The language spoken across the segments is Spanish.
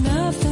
Muy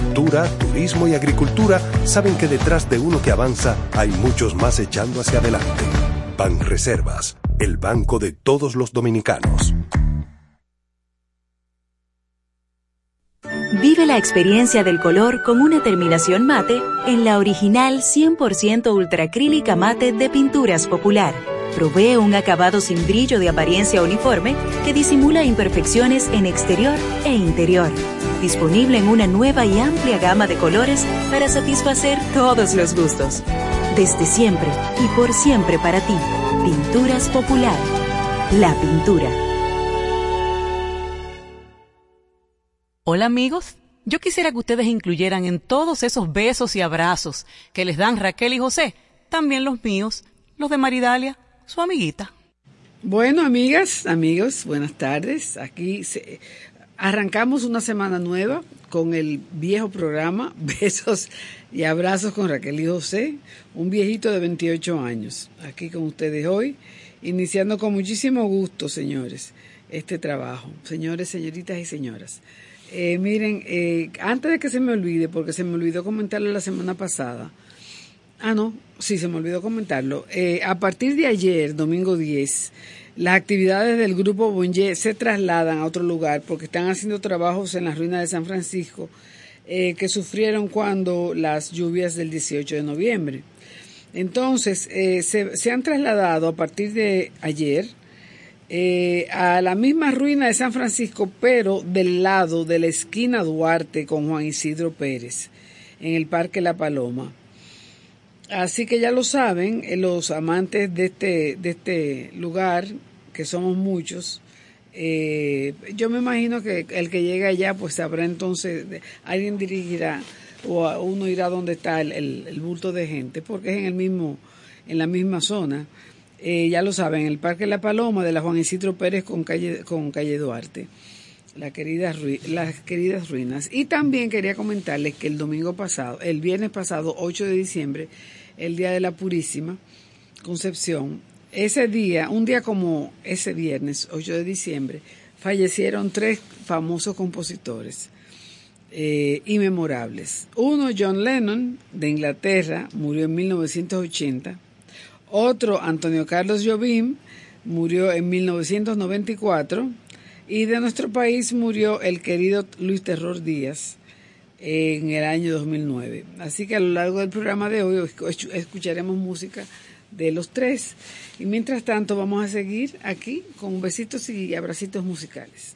turismo y agricultura saben que detrás de uno que avanza hay muchos más echando hacia adelante. Banreservas, el banco de todos los dominicanos. Vive la experiencia del color con una terminación mate en la original 100% ultracrílica mate de Pinturas Popular. Provee un acabado sin brillo de apariencia uniforme que disimula imperfecciones en exterior e interior. Disponible en una nueva y amplia gama de colores para satisfacer todos los gustos. Desde siempre y por siempre para ti. Pinturas Popular. La pintura. Hola amigos, yo quisiera que ustedes incluyeran en todos esos besos y abrazos que les dan Raquel y José, también los míos, los de Maridalia, su amiguita. Bueno, amigas, amigos, buenas tardes. Aquí arrancamos una semana nueva con el viejo programa Besos y Abrazos con Raquel y José, un viejito de 28 años, aquí con ustedes hoy, iniciando con muchísimo gusto, señores, este trabajo. Señores, señoritas y señoras. Eh, miren, eh, antes de que se me olvide, porque se me olvidó comentarlo la semana pasada. Ah, no, sí, se me olvidó comentarlo. Eh, a partir de ayer, domingo 10, las actividades del grupo Bonje se trasladan a otro lugar porque están haciendo trabajos en las ruinas de San Francisco que sufrieron cuando las lluvias del 18 de noviembre. Entonces, se, se han trasladado a partir de ayer eh, a la misma ruina de San Francisco, pero del lado de la esquina Duarte con Juan Isidro Pérez, en el Parque La Paloma. Así que ya lo saben, eh, los amantes de este, de este lugar, que somos muchos, eh, yo me imagino que el que llega allá, pues sabrá entonces, alguien dirigirá o uno irá donde está el, el bulto de gente, porque es en el mismo, en la misma zona. Eh, ya lo saben, el Parque La Paloma de la Juan Isidro Pérez con calle, con calle Duarte, la querida, las queridas ruinas. Y también quería comentarles que el domingo pasado, el viernes pasado, 8 de diciembre, el Día de la Purísima Concepción, ese día, un día como ese viernes, 8 de diciembre, fallecieron tres famosos compositores eh, inmemorables. Uno, John Lennon, de Inglaterra, murió en 1980 otro, Antonio Carlos Jobim, murió en 1994. Y de nuestro país murió el querido Luis Terror Díaz en el año 2009. Así que a lo largo del programa de hoy escucharemos música de los tres. Y mientras tanto vamos a seguir aquí con besitos y abracitos musicales.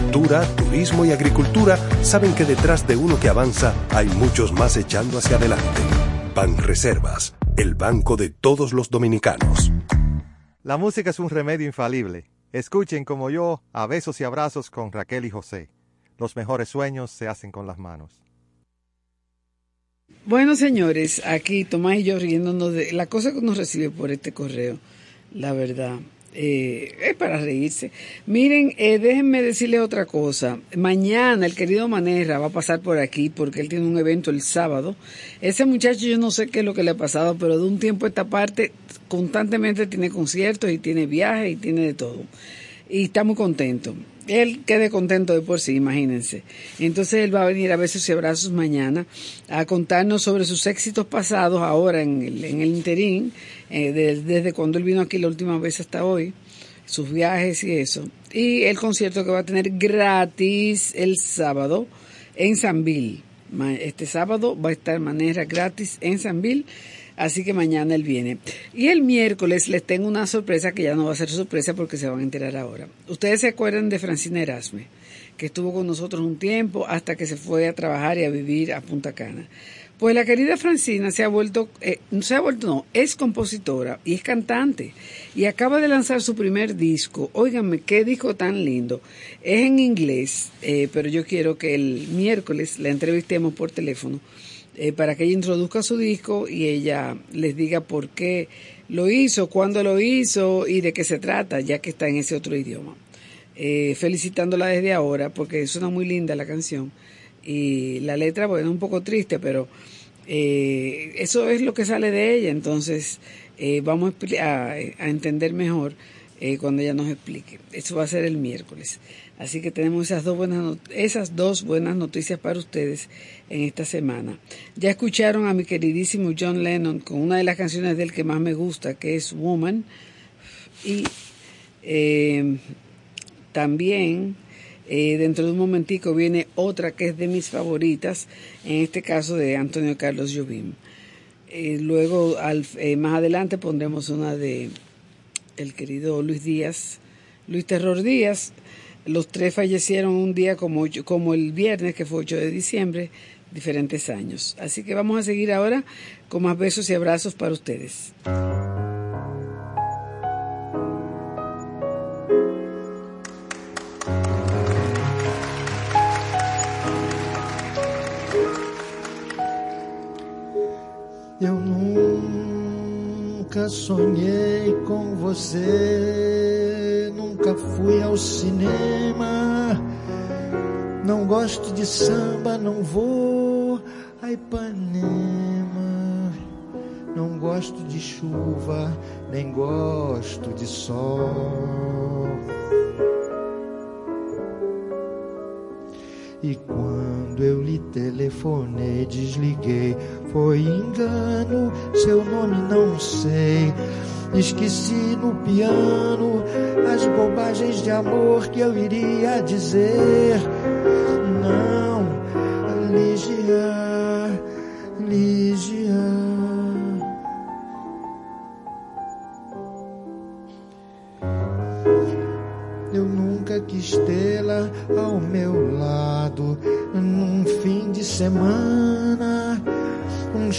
turismo y agricultura saben que detrás de uno que avanza hay muchos más echando hacia adelante. Banreservas, el banco de todos los dominicanos. La música es un remedio infalible. Escuchen como yo a besos y abrazos con Raquel y José. Los mejores sueños se hacen con las manos. Bueno, señores, aquí Tomás y yo riéndonos de la cosa que nos recibe por este correo, la verdad. Eh, es para reírse. Miren, eh, déjenme decirle otra cosa. Mañana el querido Manera va a pasar por aquí porque él tiene un evento el sábado. Ese muchacho yo no sé qué es lo que le ha pasado, pero de un tiempo a esta parte constantemente tiene conciertos y tiene viajes y tiene de todo. Y está muy contento. Él quede contento de por sí, imagínense. Entonces él va a venir a besos y abrazos mañana a contarnos sobre sus éxitos pasados ahora en el, en el interín eh, desde cuando él vino aquí la última vez hasta hoy, sus viajes y eso. Y el concierto que va a tener gratis el sábado en Sanville. Este sábado va a estar manera gratis en Sanville, así que mañana él viene. Y el miércoles les tengo una sorpresa que ya no va a ser sorpresa porque se van a enterar ahora. Ustedes se acuerdan de Francina Erasme, que estuvo con nosotros un tiempo hasta que se fue a trabajar y a vivir a Punta Cana. Pues la querida Francina se ha vuelto, eh, se ha vuelto, no, es compositora y es cantante y acaba de lanzar su primer disco. Óiganme, qué disco tan lindo. Es en inglés, eh, pero yo quiero que el miércoles la entrevistemos por teléfono eh, para que ella introduzca su disco y ella les diga por qué lo hizo, cuándo lo hizo y de qué se trata, ya que está en ese otro idioma. felicitándola desde ahora porque suena muy linda la canción y la letra, bueno, un poco triste, pero eh, eso es lo que sale de ella, entonces eh, vamos a, entender mejor eh, cuando ella nos explique. Eso va a ser el miércoles. Así que tenemos esas dos, buenas esas dos buenas noticias para ustedes en esta semana. Ya escucharon a mi queridísimo John Lennon con una de las canciones del que más me gusta, que es Woman. Y también eh, dentro de un momentico viene otra que es de mis favoritas, en este caso de Antonio Carlos Jobim. Eh, luego, al, eh, más adelante, pondremos una de el querido Luis Díaz, Luis Terror Díaz. Los tres fallecieron un día como, como el viernes, que fue 8 de diciembre, diferentes años. Así que vamos a seguir ahora con más besos y abrazos para ustedes. Sonhei com você, nunca fui ao cinema. Não gosto de samba, não vou a Ipanema. Não gosto de chuva, nem gosto de sol. E quando eu lhe telefonei, desliguei. Foi engano, seu nome não sei. Esqueci no piano as bobagens de amor que eu iria dizer.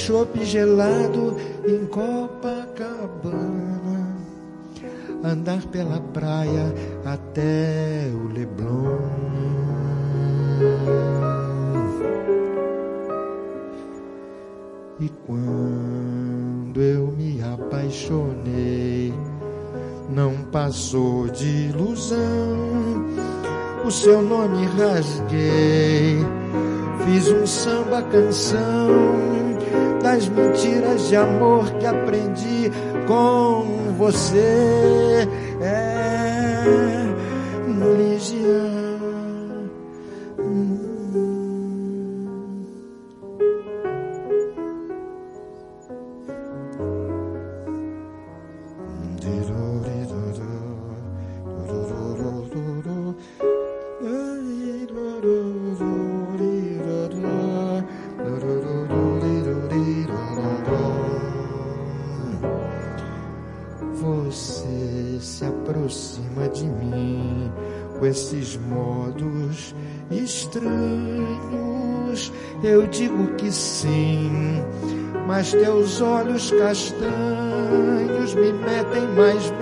Chope gelado em Copacabana, andar pela praia até o Leblon. E quando eu me apaixonei, não passou de ilusão. O seu nome rasguei, fiz um samba canção das mentiras de amor que aprendi com você. É, Ligia. Mas teus olhos castanhos me metem mais medo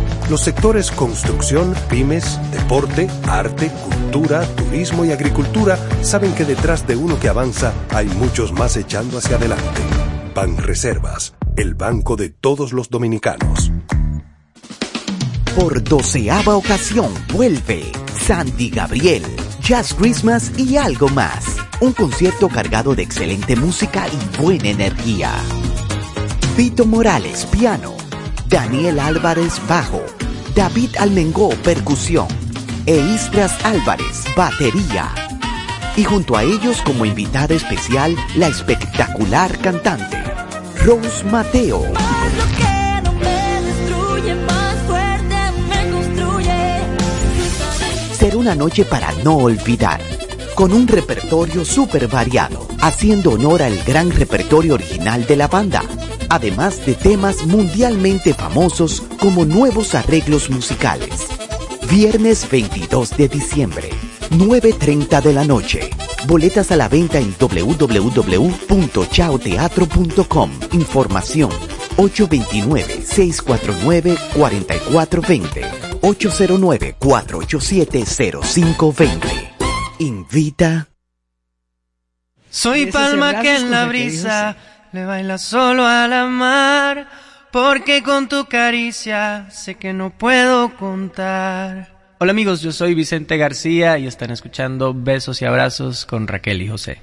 Los sectores construcción, pymes, deporte, arte, cultura, turismo y agricultura saben que detrás de uno que avanza hay muchos más echando hacia adelante. Banreservas, el banco de todos los dominicanos. Por doceava ocasión vuelve Sandy Gabriel, Jazz Christmas y algo más. Un concierto cargado de excelente música y buena energía. Vito Morales, piano. Daniel Álvarez, bajo. David Almengó, percusión. E Istras Álvarez, batería. Y junto a ellos como invitada especial, la espectacular cantante, Rose Mateo. Ser una noche para no olvidar, con un repertorio súper variado, haciendo honor al gran repertorio original de la banda, además de temas mundialmente famosos como nuevos arreglos musicales. Viernes 22 de diciembre, 9.30 de la noche. Boletas a la venta en www.chaoteatro.com. Información 829-649-4420. 809-487-0520. Invita. Soy palma que en la brisa le baila solo a la mar, porque con tu caricia sé que no puedo contar. Hola amigos, yo soy Vicente García y están escuchando Besos y Abrazos con Raquel y José.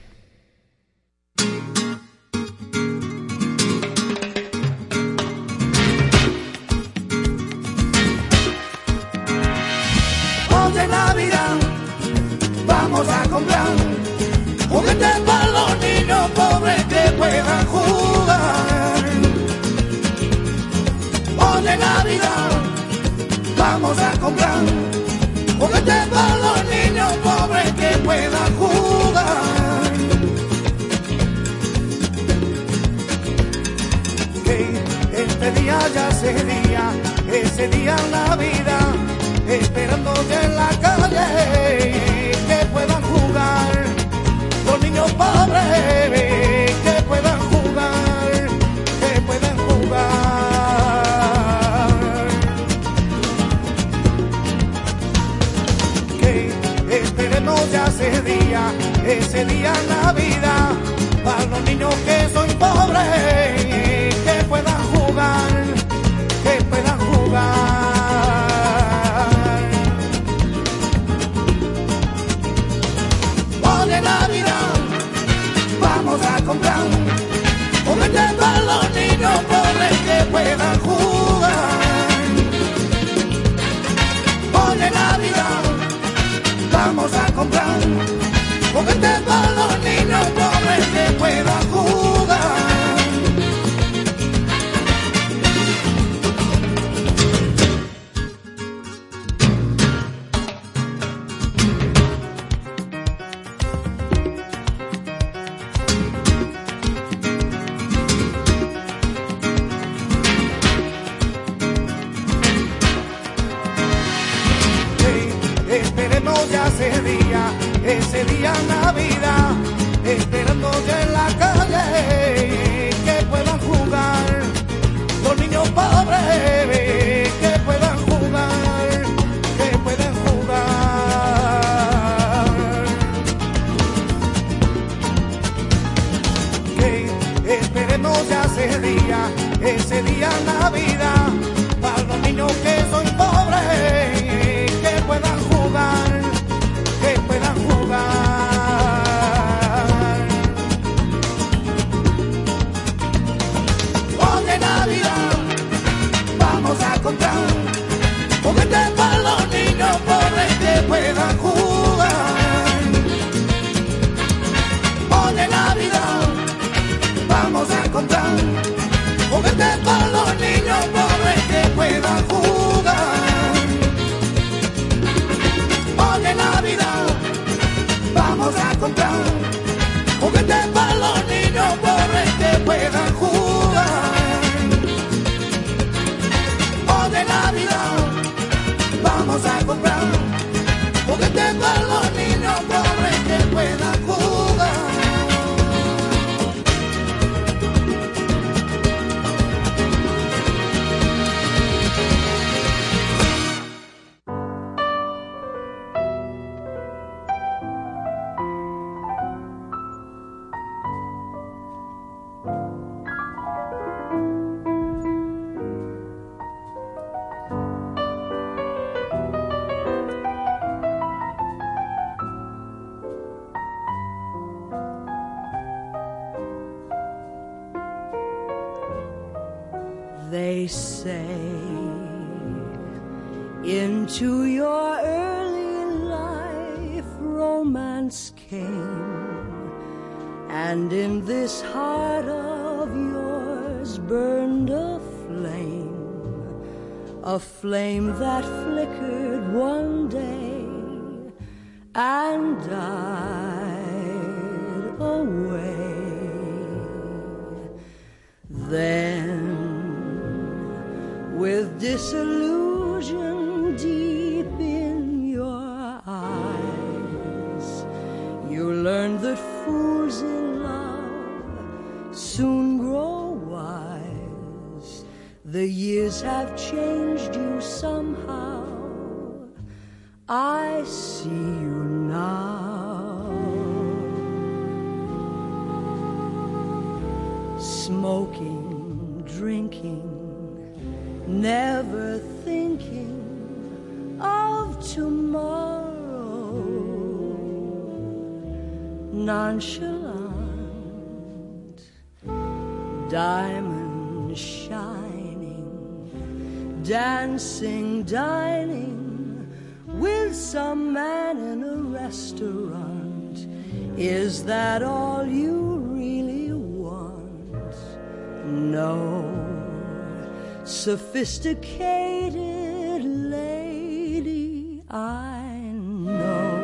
vamos a comprar juguetes para los niños pobres que puedan jugar. Vamos a comprar juguetes para los niños pobres que puedan jugar. Que este día ya sería, ese día en la vida, esperando en la calle ese día en la vida, para los niños que son pobres, diamond shining, dancing, dining with some man in a restaurant. Is that all you really want? No, sophisticated lady, I know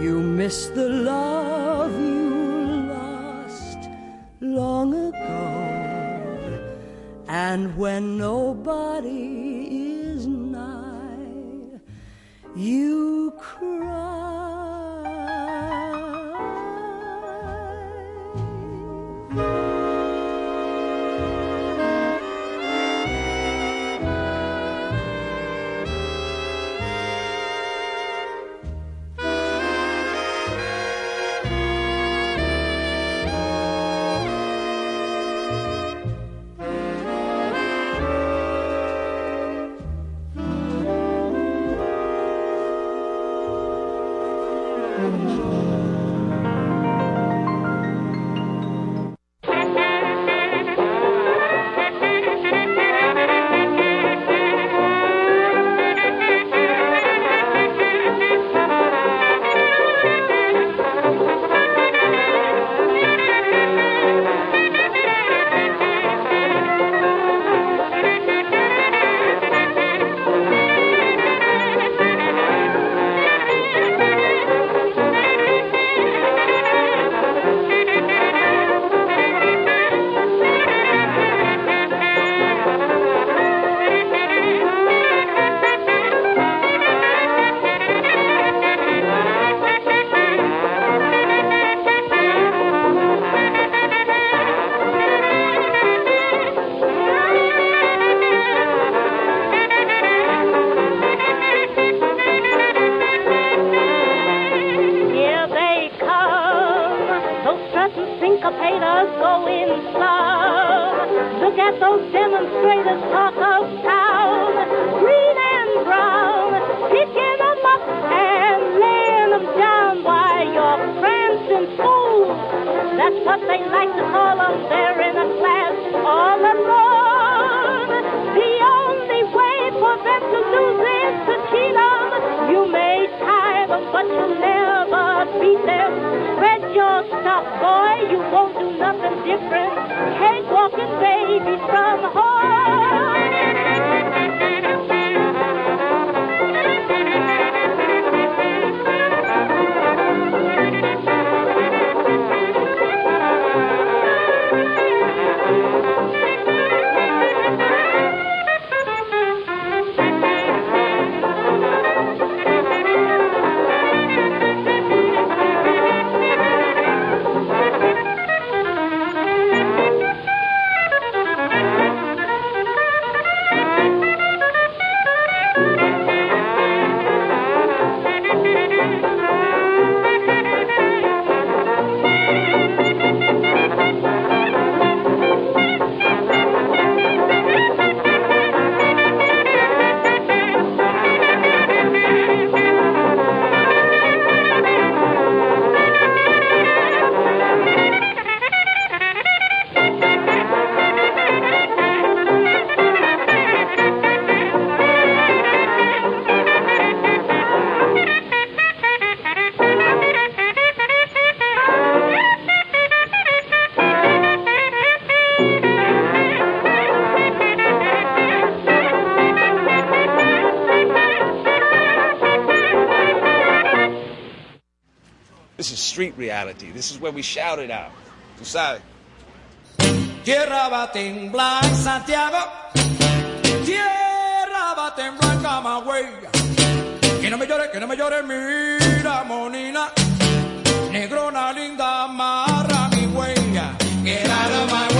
you miss the love long ago, and when nobody is nigh, you reality. This is where we shout it out. Tú sabes. Tierra va a temblar Santiago. Tierra va a temblar Camagüey. Que no me llore, que no me llore, mira, monina. Negrona linda, amarra mi huella. Get out of my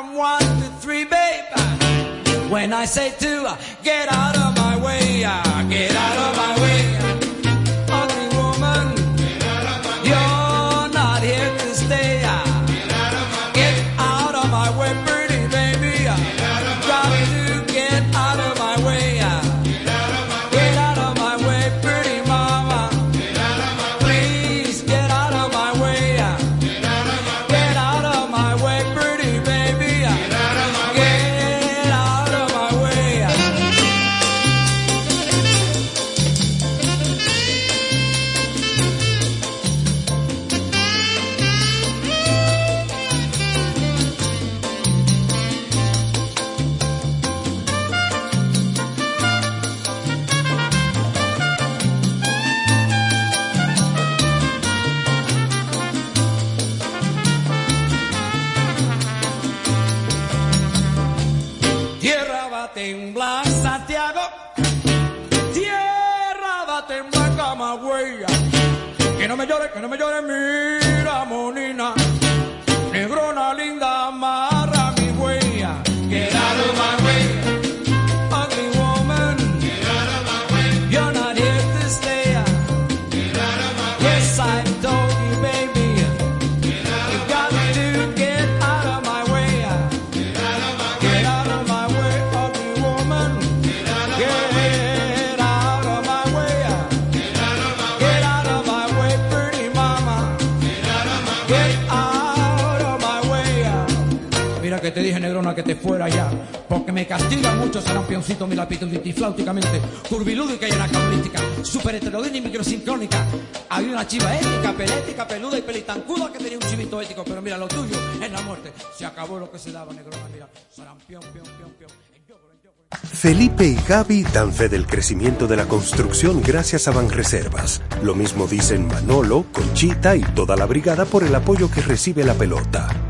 from one to three, babe. When I say two, get out of my way. Get out of my way. No me llore, que que te fuera ya. Porque me castiga mucho ser un peoncito mi flauticamente, curvilúdica y anacronística, super heterodina y microsincrónica. Había una chiva ética, pelética, peluda y pelitancuda que tenía un chivito ético. Pero mira, lo tuyo es la muerte. Se acabó lo que se daba, negrona, mira. Sarampión, pión, pión, pión. Felipe y Gaby dan fe del crecimiento de la construcción gracias a Banreservas. Lo mismo dicen Manolo, Conchita y toda la brigada por el apoyo que recibe la pelota.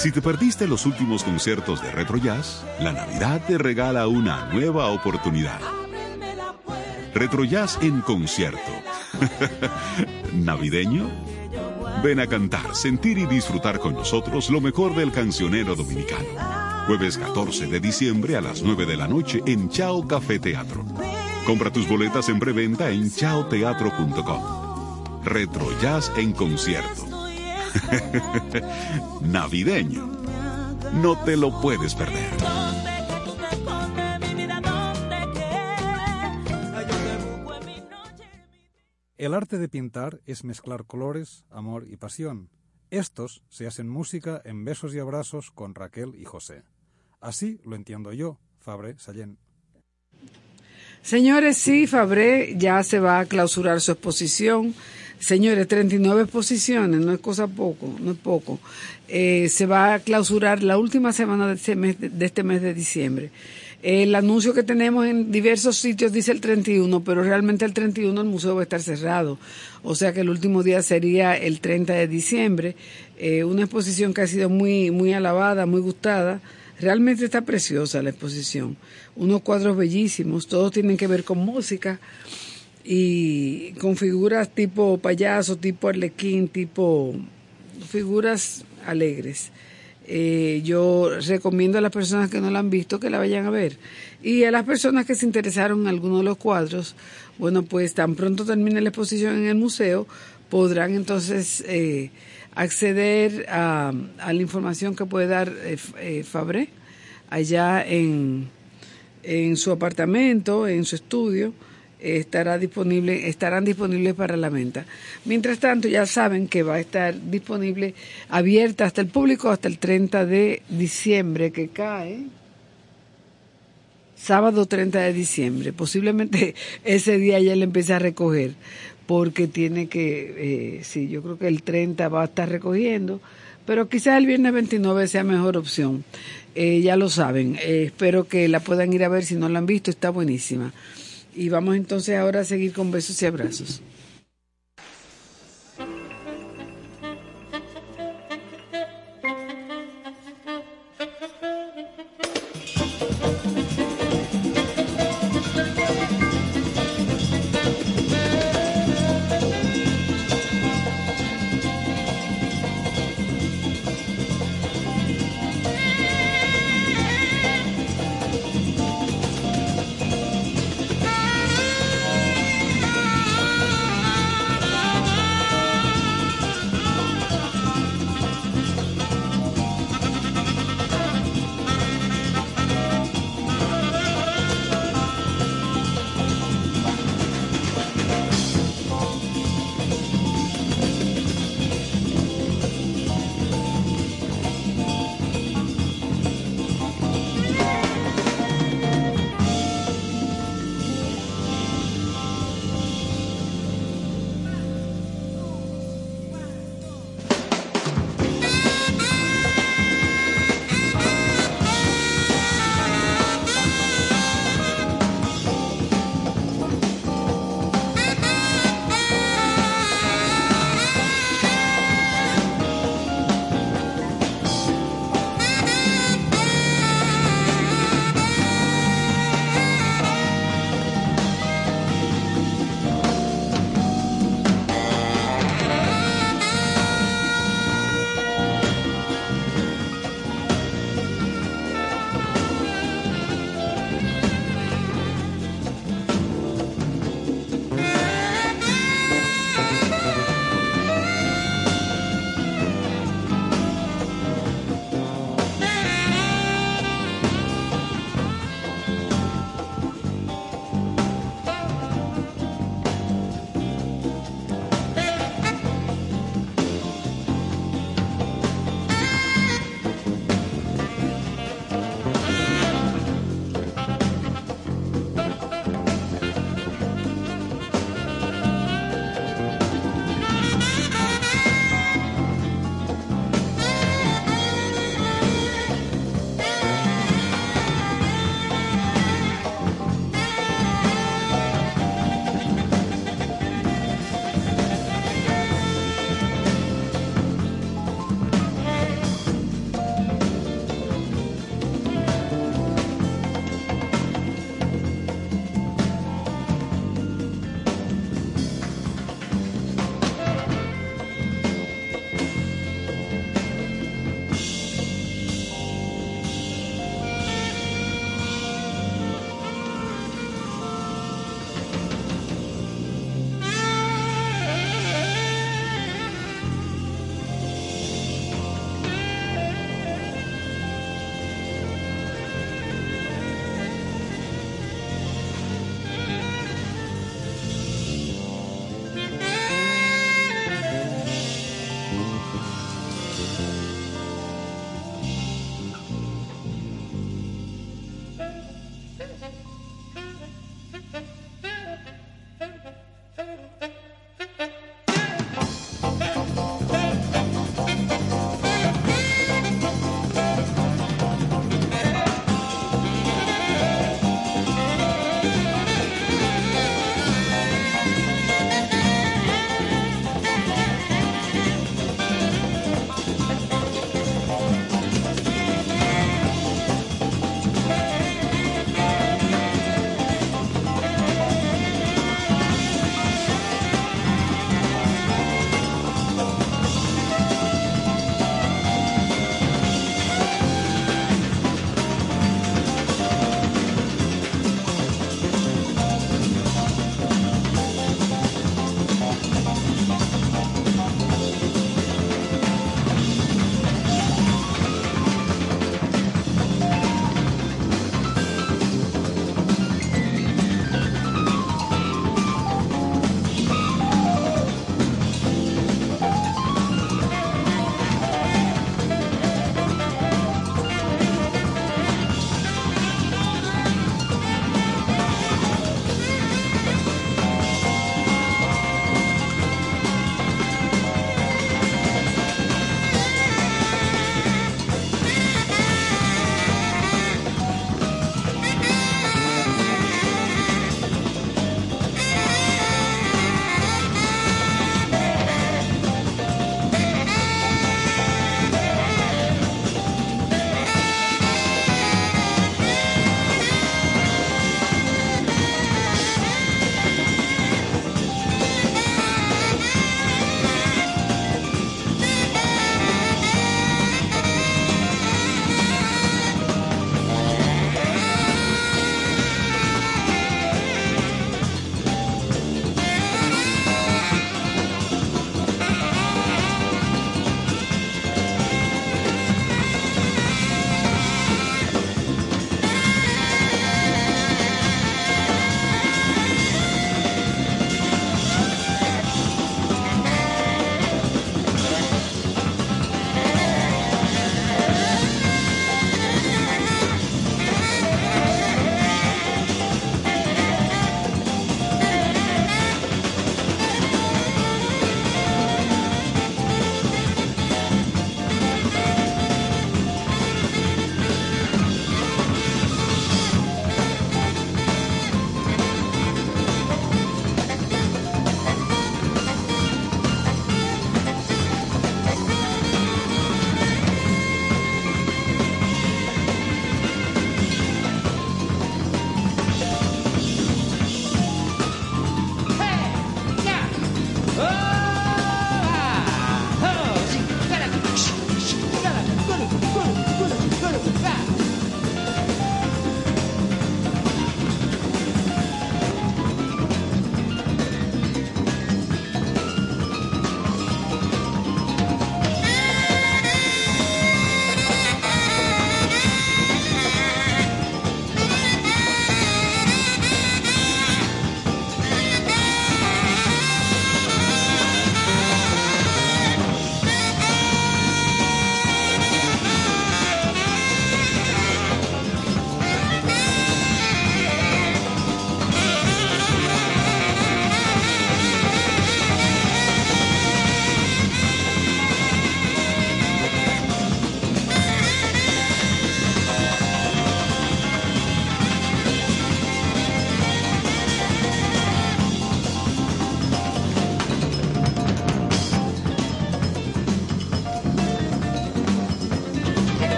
Si te perdiste los últimos conciertos de Retro Jazz, la Navidad te regala una nueva oportunidad. Retro Jazz en concierto. ¿Navideño? Ven a cantar, sentir y disfrutar con nosotros lo mejor del cancionero dominicano. Jueves 14 de diciembre a las 9 de la noche en Chao Café Teatro. Compra tus boletas en preventa en chaoteatro.com. Retro Jazz en concierto. Navideño. No te lo puedes perder. El arte de pintar es mezclar colores, amor y pasión. Estos se hacen música en besos y abrazos con Raquel y José. Así lo entiendo yo, Fabre Sallén. Señores, sí, Fabré ya se va a clausurar su exposición. Señores, 39 exposiciones, no es cosa poco, no es poco. Eh, se va a clausurar la última semana de este mes de, este mes de diciembre. El anuncio que tenemos en diversos sitios dice el 31, pero realmente el 31 el museo va a estar cerrado. O sea que el último día sería el 30 de diciembre. Eh, una exposición que ha sido muy, muy alabada, muy gustada Realmente está preciosa la exposición. Unos cuadros bellísimos, todos tienen que ver con música y con figuras tipo payaso, tipo arlequín, tipo figuras alegres. Eh, yo recomiendo a las personas que no la han visto que la vayan a ver. Y a las personas que se interesaron en alguno de los cuadros, bueno, pues tan pronto termine la exposición en el museo, podrán entonces eh, acceder a, la información que puede dar eh, eh, Fabré allá en, en su apartamento, en su estudio estará disponible, estarán disponibles para la venta. Mientras tanto, ya saben que va a estar disponible, abierta hasta el público hasta el 30 de diciembre, que cae sábado 30 de diciembre. Posiblemente ese día ya le empiece a recoger, porque tiene que, eh, sí, yo creo que el 30 va a estar recogiendo, pero quizás el viernes 29 sea mejor opción. Eh, ya lo saben, eh, espero que la puedan ir a ver si no la han visto, está buenísima. Y vamos entonces ahora a seguir con besos y abrazos.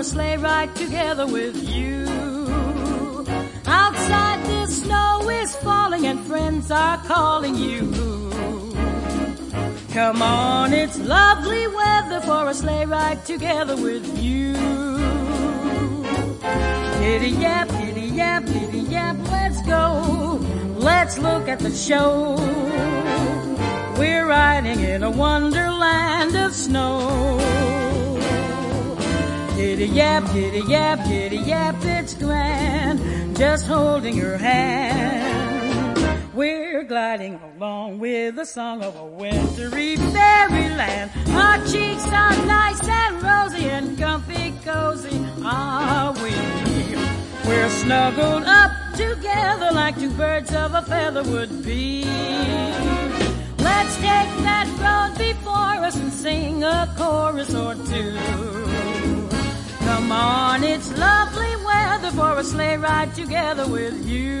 A sleigh ride together with you. Outside the snow is falling and friends are calling you. Come on, it's lovely weather for a sleigh ride together with you. Giddy yap, giddy yap, giddy yap, let's go. Let's look at the show. We're riding in a wonderland of snow. Giddy yap, giddy yap, giddy yap, it's grand. Just holding your hand. We're gliding along with the song of a wintry fairyland. Our cheeks are nice and rosy and comfy cozy are we. We're snuggled up together like two birds of a feather would be. Let's take that road before us and sing a chorus or two. Come on, it's lovely weather for a sleigh ride together with you.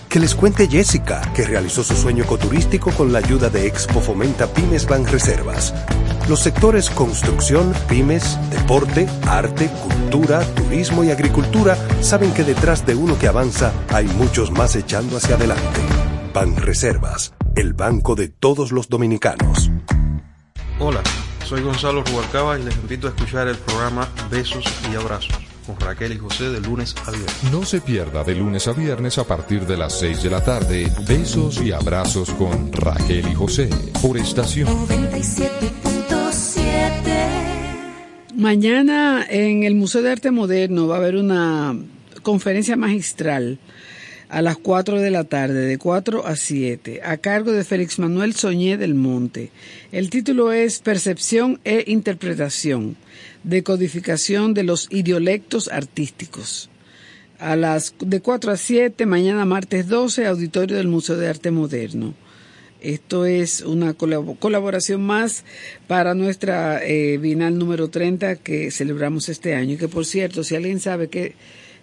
Que les cuente Jessica, que realizó su sueño ecoturístico con la ayuda de Expo Fomenta Pymes Banreservas. Los sectores construcción, pymes, deporte, arte, cultura, turismo y agricultura saben que detrás de uno que avanza hay muchos más echando hacia adelante. Banreservas, el banco de todos los dominicanos. Hola, soy Gonzalo Rubalcaba y les invito a escuchar el programa Besos y Abrazos con Raquel y José de lunes a viernes. No se pierda de lunes a viernes a partir de las 6 de la tarde Besos y Abrazos con Raquel y José por estación 97.7 Mañana en el Museo de Arte Moderno va a haber una conferencia magistral a las 4 de la tarde, de 4 a 7, a cargo de Félix Manuel Soñé del Monte. El título es Percepción e Interpretación, decodificación de los idiolectos artísticos. A las de 4 a 7, mañana martes 12, auditorio del Museo de Arte Moderno. Esto es una colab- colaboración más para nuestra eh, Bienal número 30 que celebramos este año. Y que por cierto, si alguien sabe que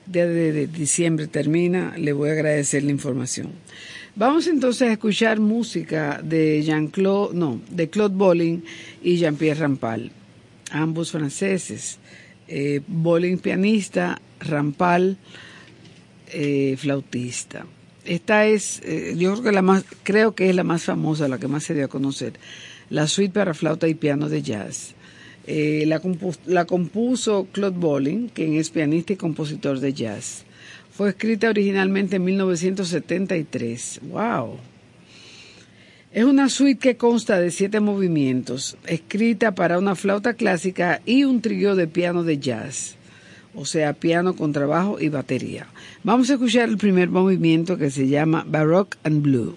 día de, de diciembre termina, le voy a agradecer la información. Vamos entonces a escuchar música de Jean-Claude, no, de Claude Bolling y Jean-Pierre Rampal, ambos franceses. Eh, Bolling pianista, Rampal eh, flautista. Esta es, eh, yo creo que la más, creo que es la más famosa, la que más se dio a conocer, la suite para flauta y piano de jazz. Eh, la, compu- la compuso Claude Bolling, quien es pianista y compositor de jazz. Fue escrita originalmente en 1973. ¡Wow! Es una suite que consta de siete movimientos, escrita para una flauta clásica y un trío de piano de jazz. o sea, piano con trabajo y batería. Vamos a escuchar el primer movimiento que se llama Baroque and Blue.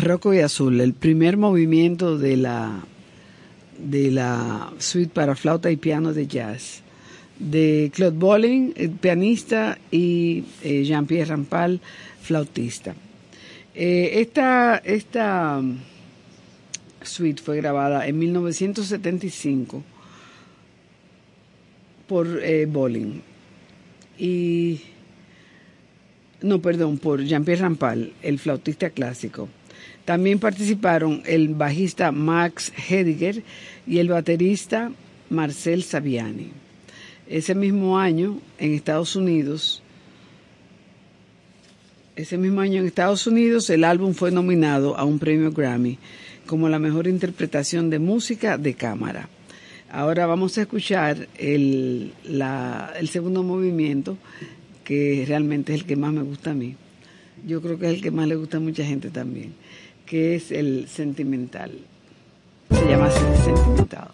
Barroco y Azul, el primer movimiento de la, de la suite para flauta y piano de jazz de Claude Bolling, el pianista, y eh, Jean-Pierre Rampal, flautista. Eh, esta, esta um, suite fue grabada en 1975 por eh, Bolling y no, perdón, por Jean-Pierre Rampal, el flautista clásico. También participaron el bajista Max Hediger y el baterista Marcel Saviani. Ese mismo año, en Estados Unidos, ese mismo año en Estados Unidos, el álbum fue nominado a un premio Grammy como la mejor interpretación de música de cámara. Ahora vamos a escuchar el, el segundo movimiento, que realmente es el que más me gusta a mí. Yo creo que es el que más le gusta a mucha gente también, que es el sentimental. Se llama sentimental.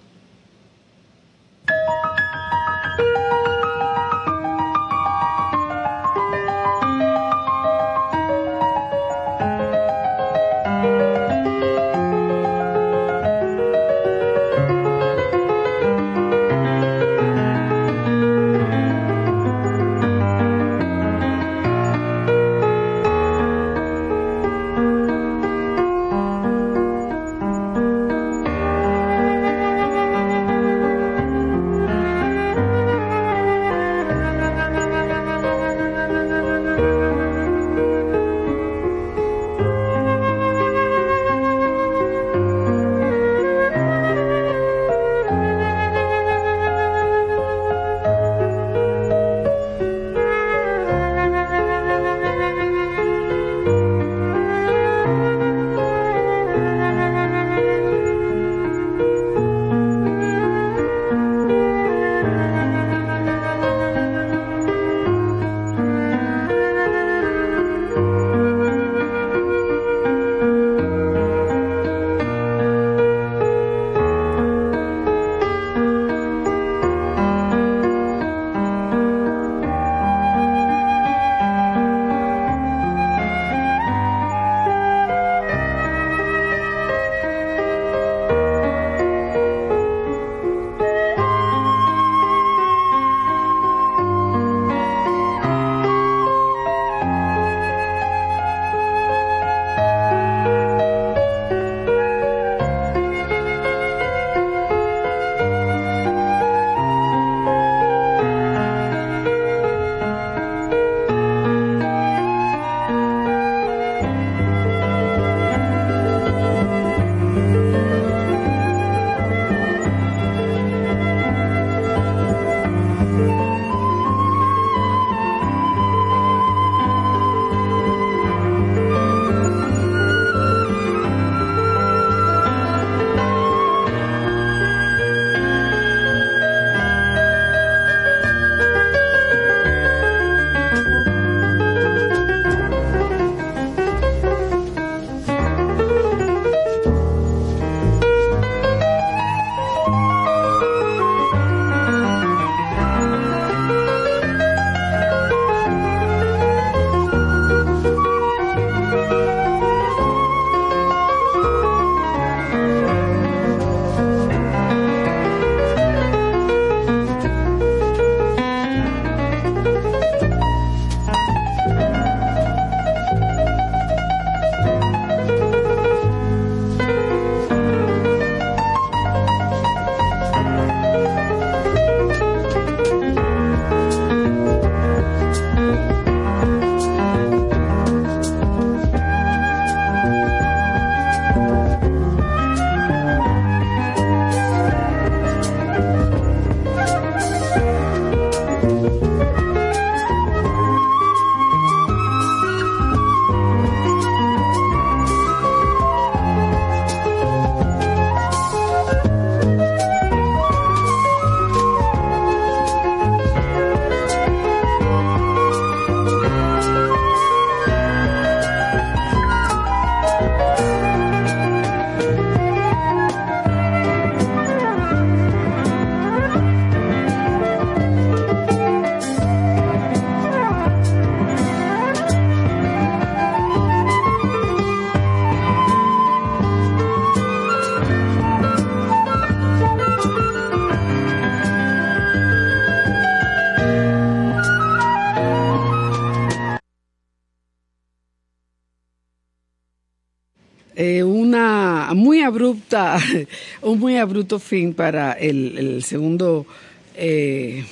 un muy abrupto fin para el, segundo eh,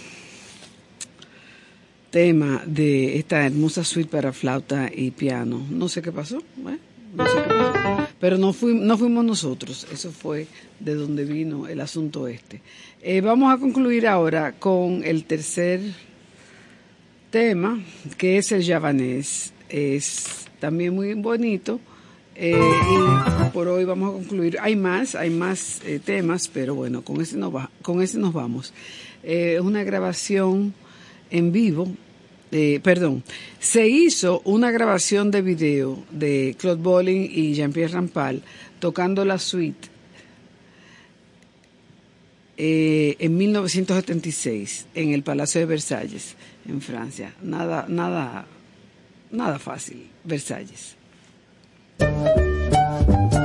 tema de esta hermosa suite para flauta y piano. No sé qué pasó, pero no, no fuimos nosotros, eso fue de donde vino el asunto este. Eh, vamos a concluir ahora con el tercer tema, que es el javanés. Es también muy bonito. Eh, y por hoy vamos a concluir. Hay más, hay más eh, temas, pero bueno, con ese nos, va, con ese nos vamos. Es una grabación en vivo, perdón, se hizo una grabación de video de Claude Bolling y Jean-Pierre Rampal tocando la suite eh, en 1976 en el Palacio de Versalles, en Francia. Nada, nada, nada fácil, Versalles. なんだ?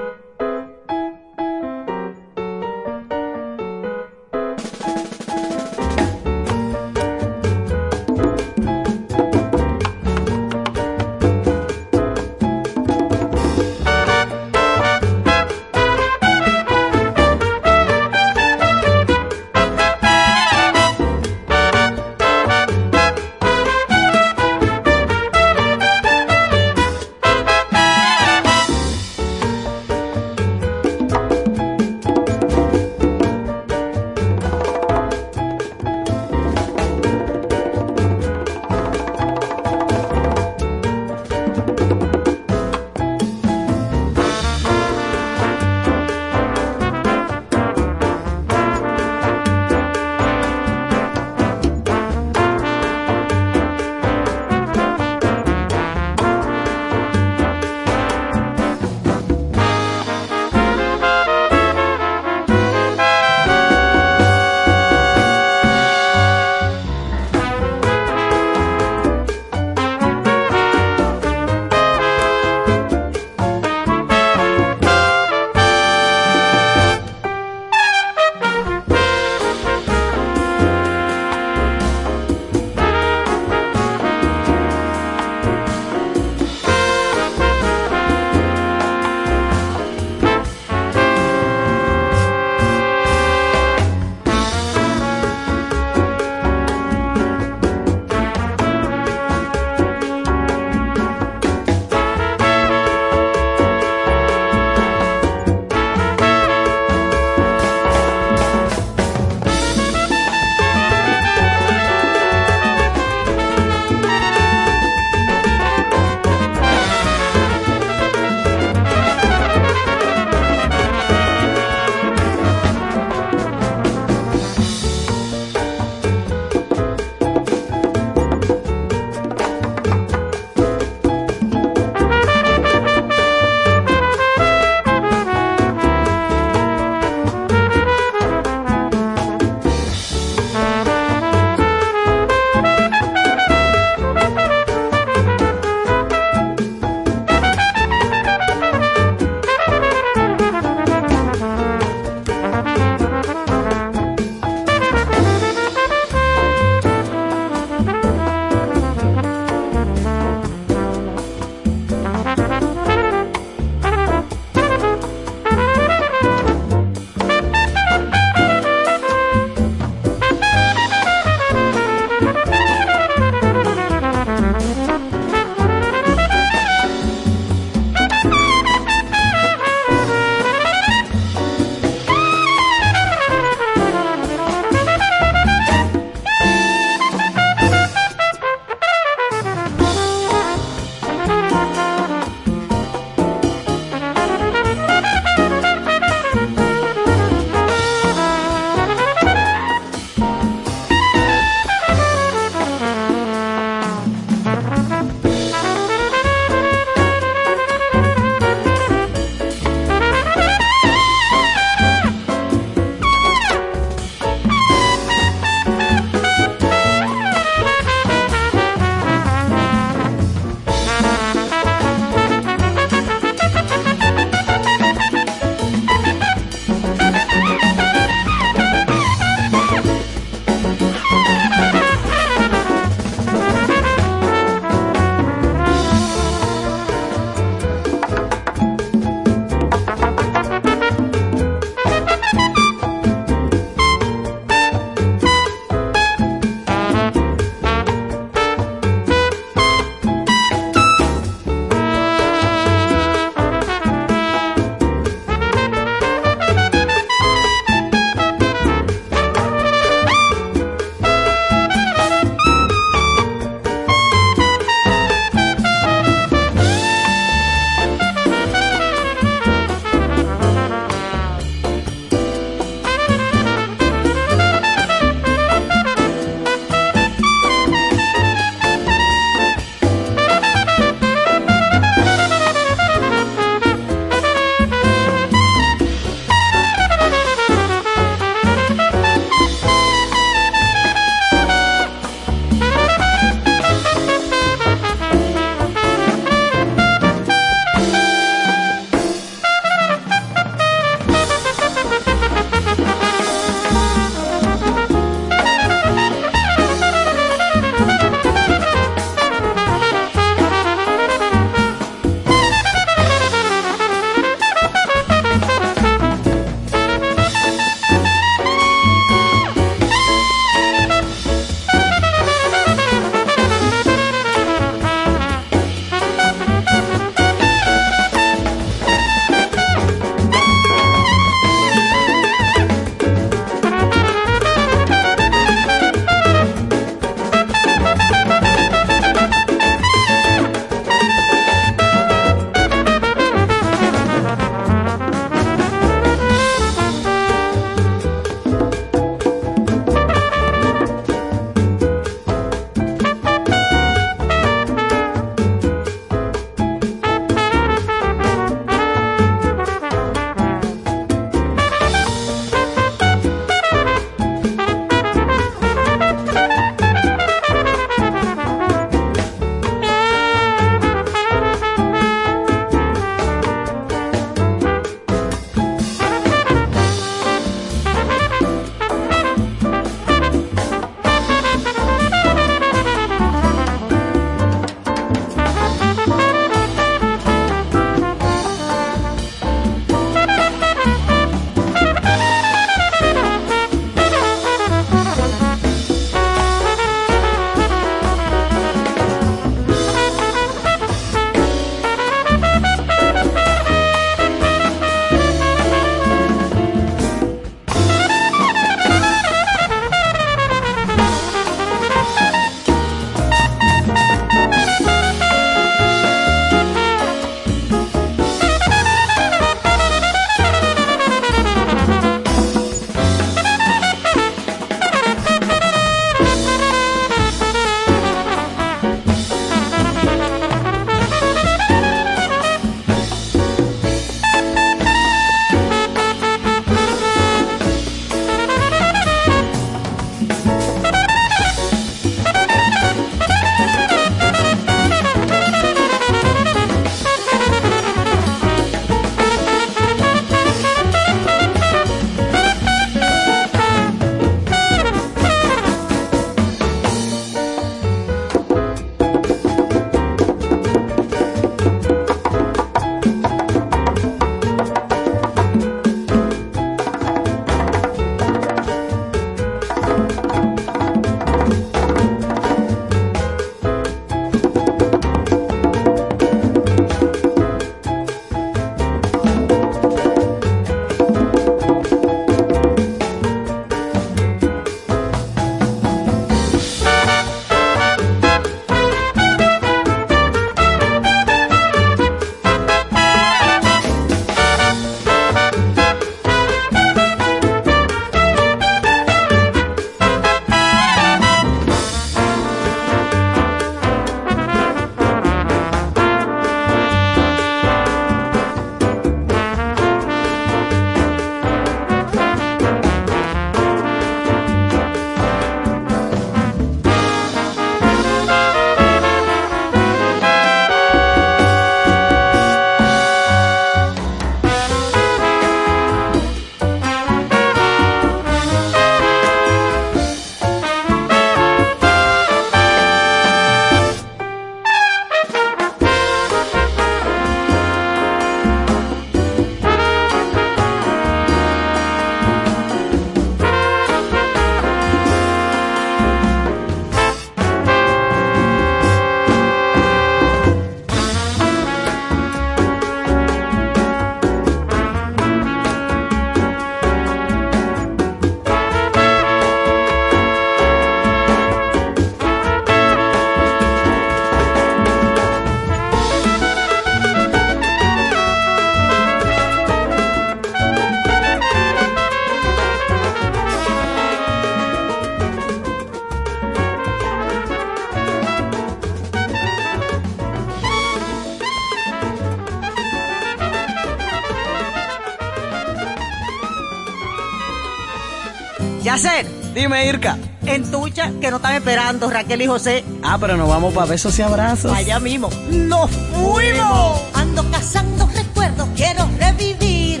Dime, Irka. En tucha, que no están esperando Raquel y José. Ah, pero nos vamos para besos y abrazos. Allá mismo. ¡Nos fuimos! Ando cazando recuerdos, quiero revivir.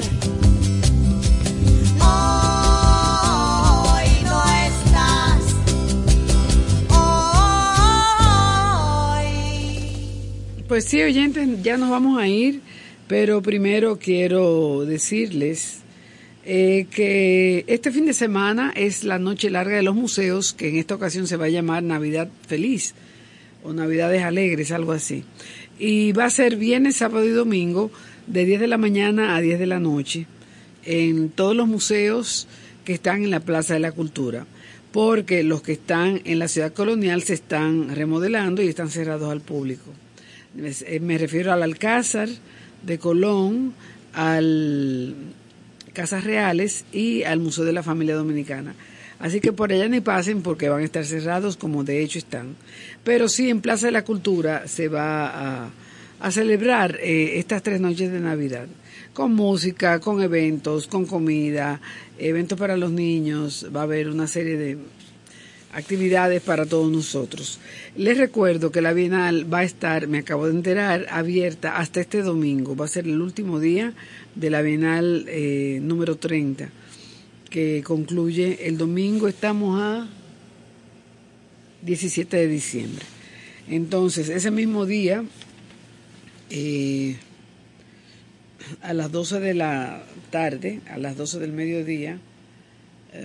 Hoy no estás. Hoy. Pues sí, oyentes, ya nos vamos a ir, pero primero quiero decirles eh, que este fin de semana es la noche larga de los museos, que en esta ocasión se va a llamar Navidad Feliz o Navidades Alegres, algo así. Y va a ser viernes, sábado y domingo, de 10 de la mañana a 10 de la noche, en todos los museos que están en la Plaza de la Cultura, porque los que están en la ciudad colonial se están remodelando y están cerrados al público. Eh, Me refiero al Alcázar de Colón, al Casas Reales y al Museo de la Familia Dominicana. Así que por allá ni pasen porque van a estar cerrados como de hecho están. Pero sí en Plaza de la Cultura se va a, celebrar eh, estas tres noches de Navidad con música, con eventos, con comida, eventos para los niños, va a haber una serie de actividades para todos nosotros. Les recuerdo que la Bienal va a estar, me acabo de enterar, abierta hasta este domingo. Va a ser el último día de la Bienal eh, número 30, que concluye el domingo. Estamos a 17 de diciembre. Entonces, ese mismo día, eh, a las 12 de la tarde, a las 12 del mediodía,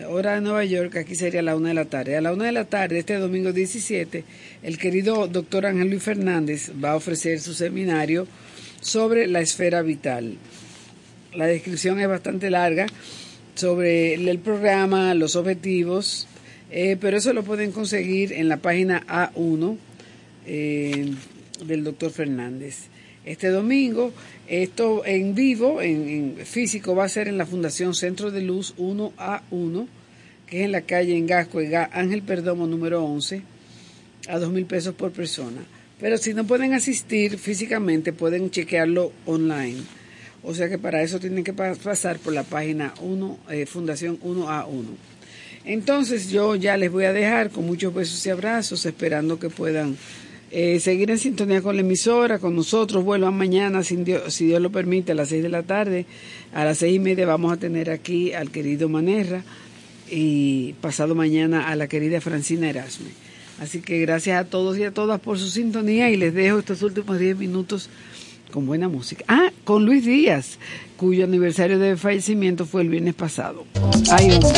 hora de Nueva York, aquí sería la una de la tarde. A la una de la tarde, este domingo 17, el querido doctor Ángel Luis Fernández va a ofrecer su seminario sobre la esfera vital. La descripción es bastante larga sobre el programa, los objetivos, eh, pero eso lo pueden conseguir en la página A1 eh, del doctor Fernández. Este domingo, esto en vivo, en, en, físico, va a ser en la Fundación Centro de Luz 1A1, que es en la calle Engasco, Ángel Perdomo número 11, a dos mil pesos por persona. Pero si no pueden asistir físicamente, pueden chequearlo online. O sea que para eso tienen que pasar por la página 1, eh, Fundación 1A1. Entonces yo ya les voy a dejar con muchos besos y abrazos, esperando que puedan eh, seguir en sintonía con la emisora, con nosotros. Vuelvan mañana, si Dios, lo permite, a las 6 de la tarde. A las seis y media vamos a tener aquí al querido Manerra y pasado mañana a la querida Francina Erasme. Así que gracias a todos y a todas por su sintonía y les dejo estos últimos 10 minutos con buena música. Ah, con Luis Díaz, cuyo aniversario de fallecimiento fue el viernes pasado. Ay, hombre,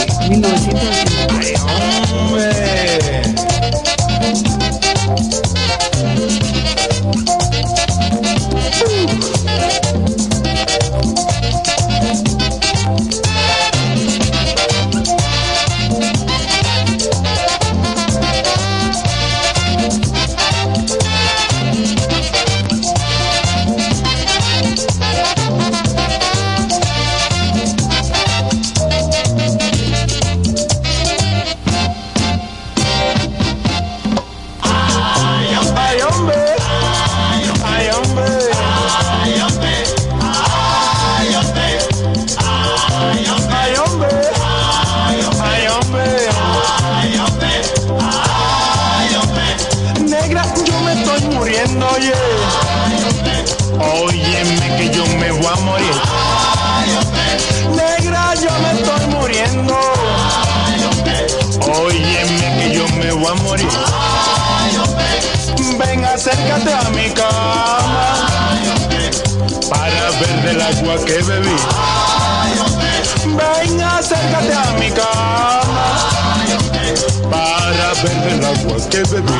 A morir. Ven, acércate a mi cama para ver del agua que bebí. Ven, acércate a mi cama para ver del agua que bebí.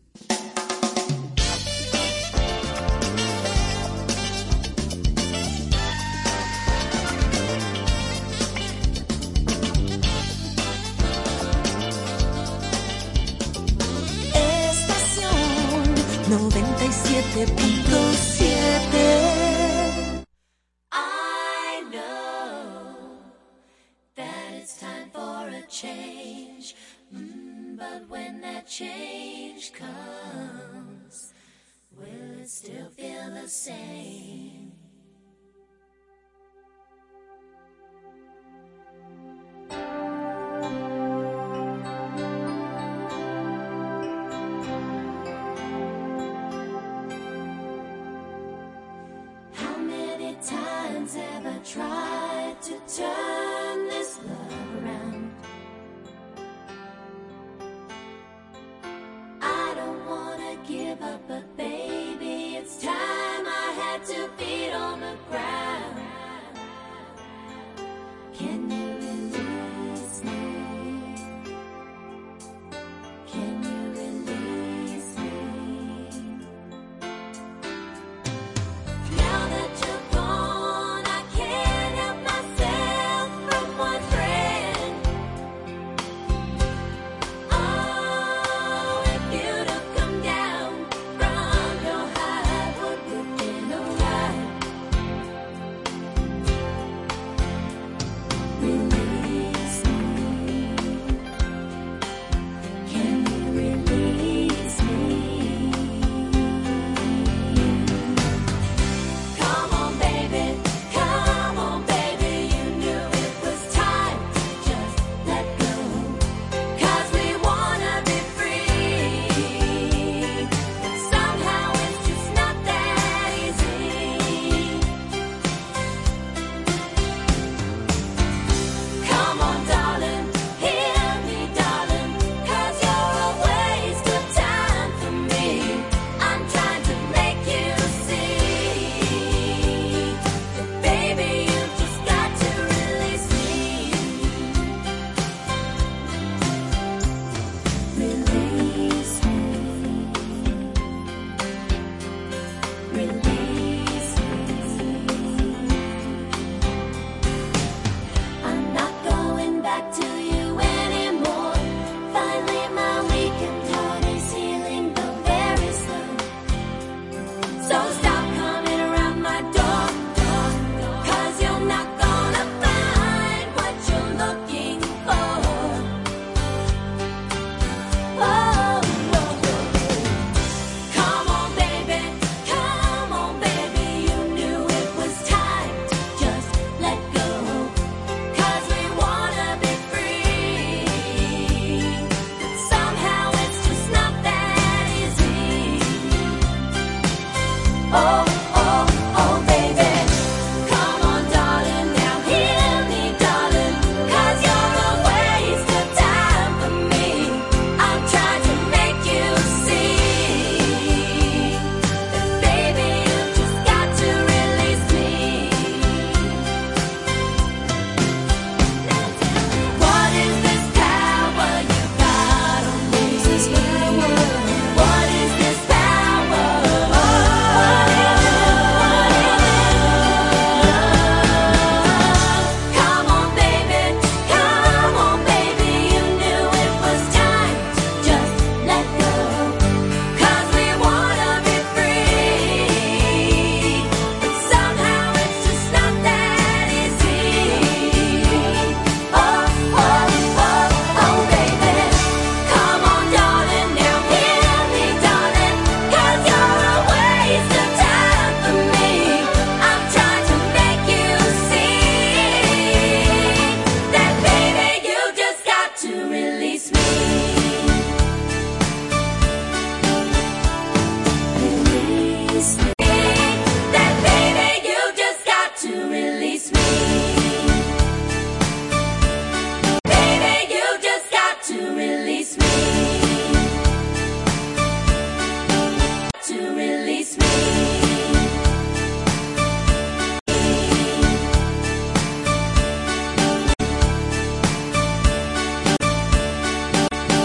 Will it still feel the same? To beat on the ground.